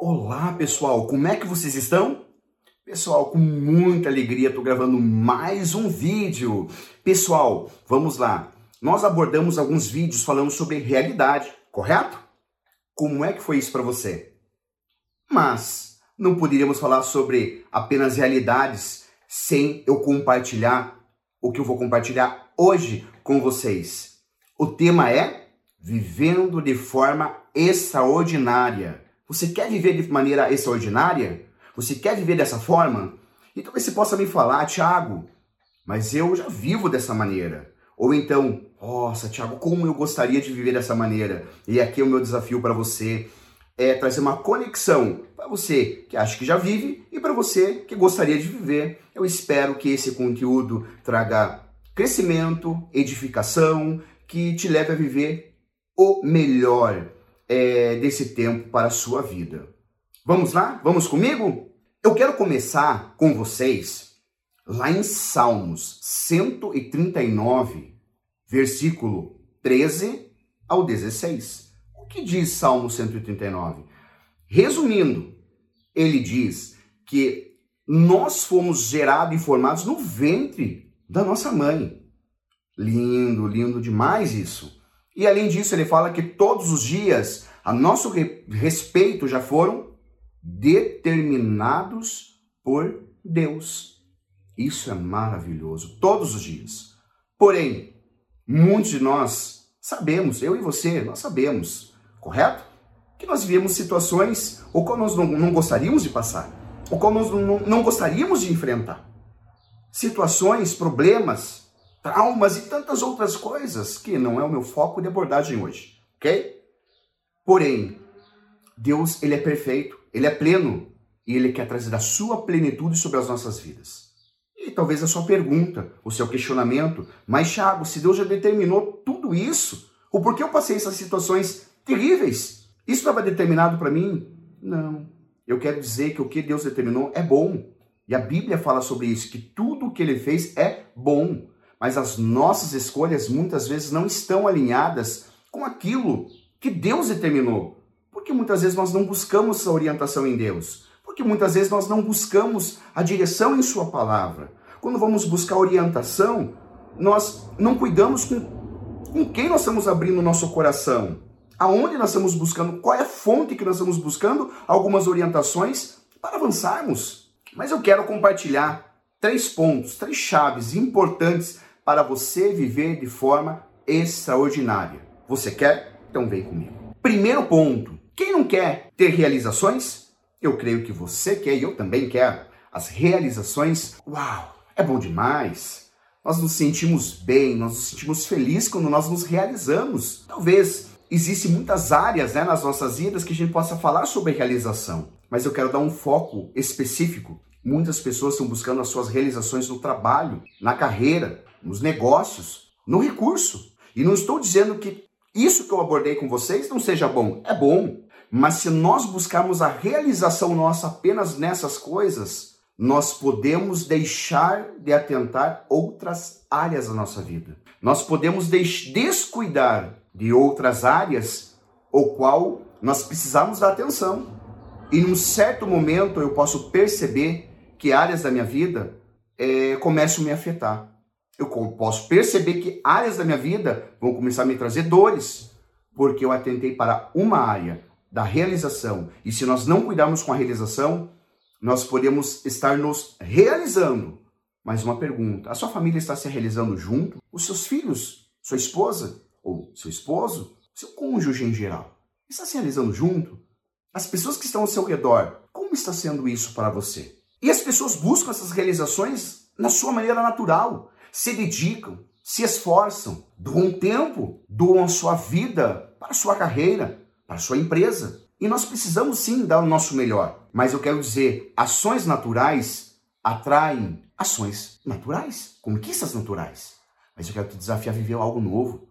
Olá pessoal, como é que vocês estão? Pessoal, com muita alegria estou gravando mais um vídeo. Pessoal, vamos lá. Nós abordamos alguns vídeos falando sobre realidade, correto? Como é que foi isso para você? Mas não poderíamos falar sobre apenas realidades sem eu compartilhar o que eu vou compartilhar hoje com vocês. O tema é vivendo de forma extraordinária. Você quer viver de maneira extraordinária? Você quer viver dessa forma? E talvez você possa me falar, Tiago, mas eu já vivo dessa maneira. Ou então, nossa, Tiago, como eu gostaria de viver dessa maneira. E aqui é o meu desafio para você é trazer uma conexão para você que acha que já vive e para você que gostaria de viver. Eu espero que esse conteúdo traga crescimento, edificação, que te leve a viver o melhor é, desse tempo para a sua vida. Vamos lá? Vamos comigo? Eu quero começar com vocês lá em Salmos 139, versículo 13 ao 16. O que diz Salmo 139? Resumindo, ele diz que nós fomos gerados e formados no ventre da nossa mãe. Lindo, lindo demais isso. E além disso, ele fala que todos os dias a nosso respeito já foram determinados por Deus. Isso é maravilhoso, todos os dias. Porém, muitos de nós sabemos, eu e você, nós sabemos correto? Que nós vivemos situações ou qual nós não, não gostaríamos de passar, ou qual nós não, não gostaríamos de enfrentar. Situações, problemas, traumas e tantas outras coisas que não é o meu foco de abordagem hoje, ok? Porém, Deus, ele é perfeito, ele é pleno e ele quer trazer a sua plenitude sobre as nossas vidas. E talvez a sua pergunta, o seu questionamento, mas Thiago, se Deus já determinou tudo isso, o porquê eu passei essas situações terríveis. Isso estava determinado para mim? Não. Eu quero dizer que o que Deus determinou é bom. E a Bíblia fala sobre isso, que tudo o que ele fez é bom. Mas as nossas escolhas muitas vezes não estão alinhadas com aquilo que Deus determinou. Porque muitas vezes nós não buscamos a orientação em Deus. Porque muitas vezes nós não buscamos a direção em Sua palavra. Quando vamos buscar orientação, nós não cuidamos com, com quem nós estamos abrindo o nosso coração aonde nós estamos buscando, qual é a fonte que nós estamos buscando, algumas orientações para avançarmos. Mas eu quero compartilhar três pontos, três chaves importantes para você viver de forma extraordinária. Você quer? Então vem comigo. Primeiro ponto: quem não quer ter realizações? Eu creio que você quer e eu também quero. As realizações, uau, é bom demais. Nós nos sentimos bem, nós nos sentimos felizes quando nós nos realizamos. Talvez Existem muitas áreas né, nas nossas vidas que a gente possa falar sobre realização, mas eu quero dar um foco específico. Muitas pessoas estão buscando as suas realizações no trabalho, na carreira, nos negócios, no recurso. E não estou dizendo que isso que eu abordei com vocês não seja bom. É bom. Mas se nós buscarmos a realização nossa apenas nessas coisas, nós podemos deixar de atentar outras áreas da nossa vida. Nós podemos descuidar de outras áreas, o qual nós precisamos dar atenção. E num certo momento eu posso perceber que áreas da minha vida é, começam a me afetar. Eu posso perceber que áreas da minha vida vão começar a me trazer dores, porque eu atentei para uma área da realização. E se nós não cuidarmos com a realização, nós podemos estar nos realizando. Mas uma pergunta: a sua família está se realizando junto? Os seus filhos? Sua esposa? ou seu esposo, seu cônjuge em geral, está se realizando junto? As pessoas que estão ao seu redor, como está sendo isso para você? E as pessoas buscam essas realizações na sua maneira natural, se dedicam, se esforçam, doam tempo, doam sua vida para a sua carreira, para a sua empresa. E nós precisamos sim dar o nosso melhor. Mas eu quero dizer, ações naturais atraem ações naturais, conquistas naturais. Mas eu quero te desafiar a viver algo novo.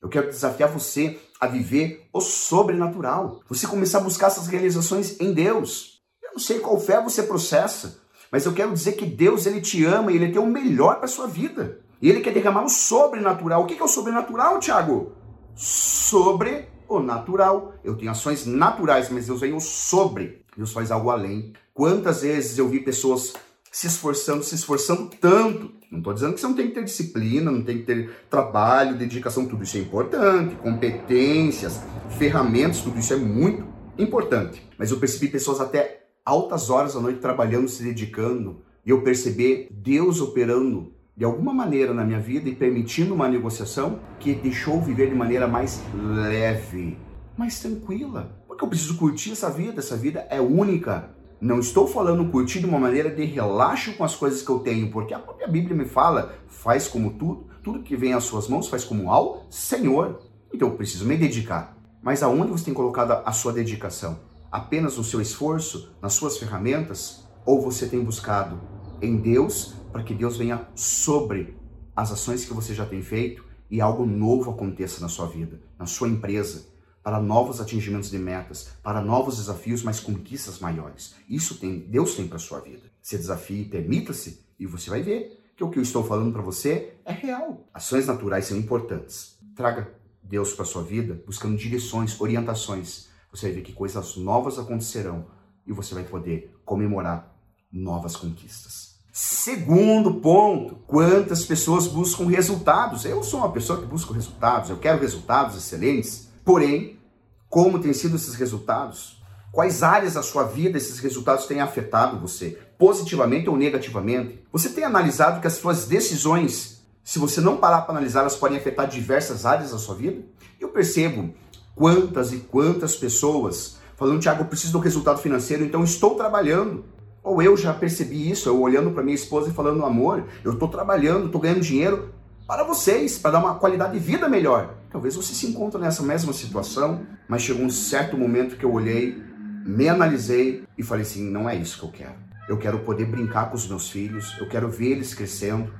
Eu quero desafiar você a viver o sobrenatural. Você começar a buscar essas realizações em Deus. Eu não sei qual fé você processa, mas eu quero dizer que Deus ele te ama e ele tem o melhor para sua vida. E ele quer derramar o sobrenatural. O que é o sobrenatural, Tiago? Sobre o natural. Eu tenho ações naturais, mas Deus vem o sobre. Deus faz algo além. Quantas vezes eu vi pessoas se esforçando, se esforçando tanto. Não estou dizendo que você não tem que ter disciplina, não tem que ter trabalho, dedicação, tudo isso é importante, competências, ferramentas, tudo isso é muito importante. Mas eu percebi pessoas até altas horas da noite trabalhando, se dedicando, e eu percebi Deus operando de alguma maneira na minha vida e permitindo uma negociação que deixou viver de maneira mais leve, mais tranquila. Porque eu preciso curtir essa vida, essa vida é única. Não estou falando curtir de uma maneira de relaxo com as coisas que eu tenho, porque a própria Bíblia me fala, faz como tudo, tudo que vem às suas mãos faz como ao Senhor. Então eu preciso me dedicar. Mas aonde você tem colocado a sua dedicação? Apenas no seu esforço, nas suas ferramentas? Ou você tem buscado em Deus para que Deus venha sobre as ações que você já tem feito e algo novo aconteça na sua vida, na sua empresa, para novos atingimentos de metas, para novos desafios, mas conquistas maiores. Isso tem Deus tem para sua vida. Se desafie, permita-se e você vai ver que o que eu estou falando para você é real. Ações naturais são importantes. Traga Deus para sua vida, buscando direções, orientações. Você vai ver que coisas novas acontecerão e você vai poder comemorar novas conquistas. Segundo ponto, quantas pessoas buscam resultados? Eu sou uma pessoa que busca resultados, eu quero resultados excelentes. Porém, como têm sido esses resultados? Quais áreas da sua vida esses resultados têm afetado você, positivamente ou negativamente? Você tem analisado que as suas decisões, se você não parar para analisar, elas podem afetar diversas áreas da sua vida? Eu percebo quantas e quantas pessoas falando, Tiago, eu preciso do resultado financeiro, então estou trabalhando. Ou eu já percebi isso, eu olhando para minha esposa e falando, amor, eu estou trabalhando, estou ganhando dinheiro para vocês, para dar uma qualidade de vida melhor. Talvez você se encontre nessa mesma situação, mas chegou um certo momento que eu olhei, me analisei e falei assim, não é isso que eu quero. Eu quero poder brincar com os meus filhos, eu quero ver eles crescendo,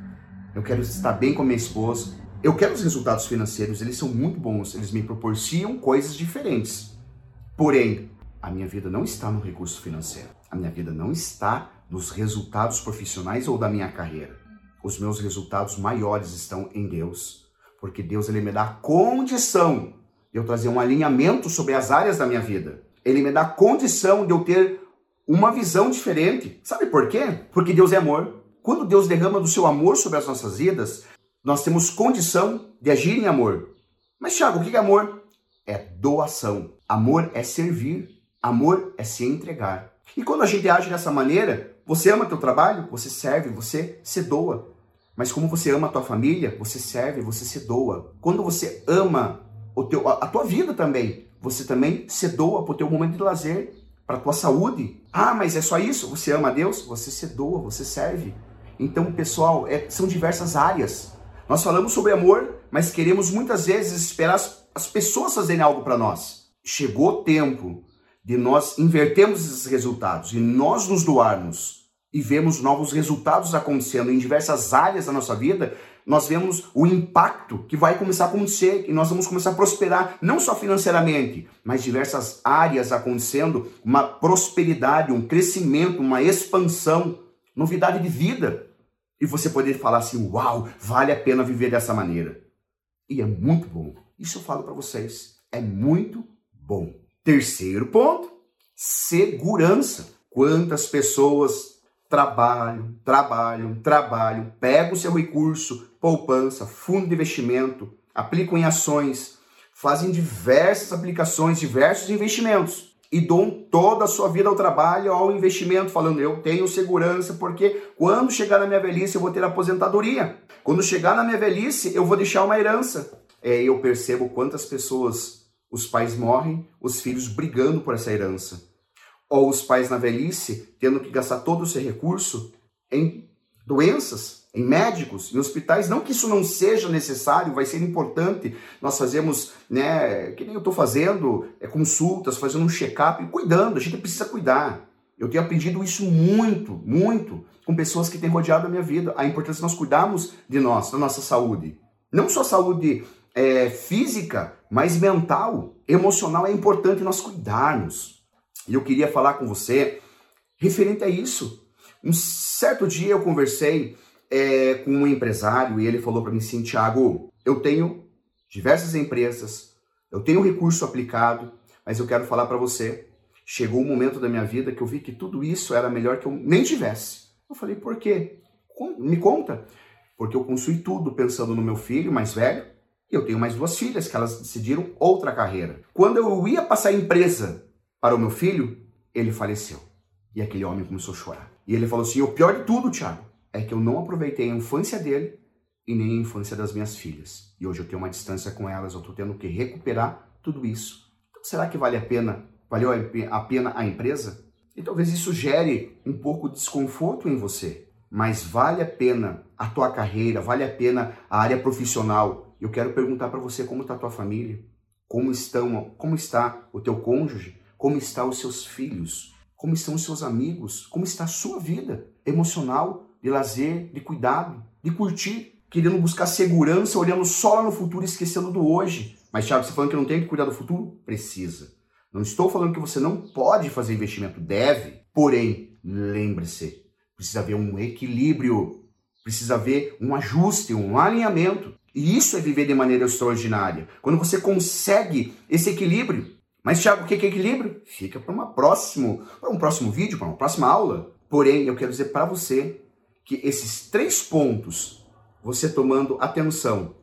eu quero estar bem com a minha esposa. Eu quero os resultados financeiros, eles são muito bons, eles me proporcionam coisas diferentes. Porém, a minha vida não está no recurso financeiro. A minha vida não está nos resultados profissionais ou da minha carreira. Os meus resultados maiores estão em Deus, porque Deus ele me dá condição de eu trazer um alinhamento sobre as áreas da minha vida. Ele me dá condição de eu ter uma visão diferente. Sabe por quê? Porque Deus é amor. Quando Deus derrama do seu amor sobre as nossas vidas, nós temos condição de agir em amor. Mas, Thiago, o que é amor? É doação. Amor é servir. Amor é se entregar. E quando a gente age dessa maneira, você ama teu trabalho, você serve, você se doa. Mas como você ama a tua família, você serve, você se doa. Quando você ama o teu, a, a tua vida também, você também se doa para o teu momento de lazer, para a tua saúde. Ah, mas é só isso? Você ama a Deus? Você se doa, você serve. Então, pessoal, é, são diversas áreas. Nós falamos sobre amor, mas queremos muitas vezes esperar as, as pessoas fazerem algo para nós. Chegou o tempo de nós invertermos esses resultados e nós nos doarmos e vemos novos resultados acontecendo em diversas áreas da nossa vida, nós vemos o impacto que vai começar a acontecer e nós vamos começar a prosperar, não só financeiramente, mas diversas áreas acontecendo, uma prosperidade, um crescimento, uma expansão, novidade de vida. E você poder falar assim: uau, vale a pena viver dessa maneira. E é muito bom. Isso eu falo para vocês. É muito bom. Terceiro ponto, segurança. Quantas pessoas trabalham, trabalham, trabalham, pegam o seu recurso, poupança, fundo de investimento, aplicam em ações, fazem diversas aplicações, diversos investimentos e dão toda a sua vida ao trabalho, ao investimento, falando eu tenho segurança porque quando chegar na minha velhice eu vou ter aposentadoria. Quando chegar na minha velhice eu vou deixar uma herança. É, eu percebo quantas pessoas os pais morrem, os filhos brigando por essa herança. Ou os pais na velhice tendo que gastar todo o seu recurso em doenças, em médicos, em hospitais. Não que isso não seja necessário, vai ser importante. Nós fazemos, né, que nem eu estou fazendo, é, consultas, fazendo um check-up, cuidando, a gente precisa cuidar. Eu tenho aprendido isso muito, muito, com pessoas que têm rodeado a minha vida. A importância de nós cuidarmos de nós, da nossa saúde. Não só saúde é, física, mas mental, emocional é importante nós cuidarmos. E eu queria falar com você referente a isso. Um certo dia eu conversei é, com um empresário e ele falou para mim assim, Tiago, eu tenho diversas empresas, Eu tenho recurso aplicado, mas eu quero falar para você. Chegou um momento da minha vida que eu vi que tudo isso era melhor que eu nem tivesse. Eu falei, por quê? Me conta. Porque eu construí tudo pensando no meu filho mais velho, e eu tenho mais duas filhas que elas decidiram outra carreira. Quando eu ia passar a empresa para o meu filho, ele faleceu. E aquele homem começou a chorar. E ele falou assim: o pior de tudo, Thiago, é que eu não aproveitei a infância dele e nem a infância das minhas filhas. E hoje eu tenho uma distância com elas, eu estou tendo que recuperar tudo isso. Então, será que vale a pena? Valeu a pena a empresa? E talvez isso gere um pouco de desconforto em você. Mas vale a pena a tua carreira, vale a pena a área profissional. Eu quero perguntar para você como está a tua família, como estão, como está o teu cônjuge, como estão os seus filhos, como estão os seus amigos, como está a sua vida emocional, de lazer, de cuidado, de curtir, querendo buscar segurança, olhando só lá no futuro, esquecendo do hoje. Mas, Thiago, você falando que não tem que cuidar do futuro? Precisa. Não estou falando que você não pode fazer investimento, deve. Porém, lembre-se, precisa haver um equilíbrio, precisa haver um ajuste, um alinhamento. E isso é viver de maneira extraordinária. Quando você consegue esse equilíbrio, mas, Tiago, o que é equilíbrio? Fica para um próximo vídeo, para uma próxima aula. Porém, eu quero dizer para você que esses três pontos, você tomando atenção,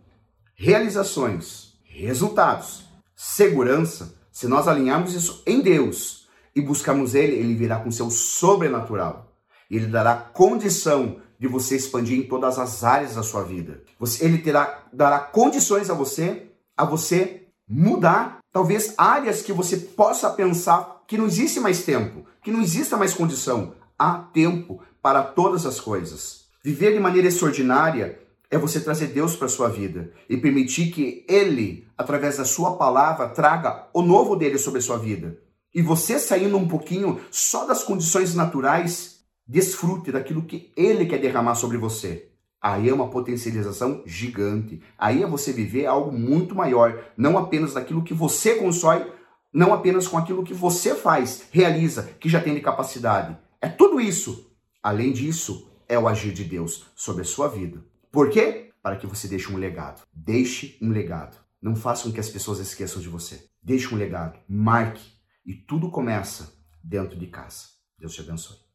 realizações, resultados, segurança, se nós alinharmos isso em Deus e buscarmos Ele, Ele virá com seu sobrenatural. Ele dará condição de você expandir em todas as áreas da sua vida. Ele terá, dará condições a você, a você mudar talvez áreas que você possa pensar que não existe mais tempo, que não exista mais condição. Há tempo para todas as coisas. Viver de maneira extraordinária é você trazer Deus para a sua vida e permitir que Ele, através da sua palavra, traga o novo dele sobre a sua vida. E você saindo um pouquinho só das condições naturais, desfrute daquilo que Ele quer derramar sobre você. Aí é uma potencialização gigante. Aí é você viver algo muito maior, não apenas daquilo que você constrói, não apenas com aquilo que você faz, realiza, que já tem de capacidade. É tudo isso. Além disso, é o agir de Deus sobre a sua vida. Por quê? Para que você deixe um legado. Deixe um legado. Não faça com que as pessoas esqueçam de você. Deixe um legado. Marque. E tudo começa dentro de casa. Deus te abençoe.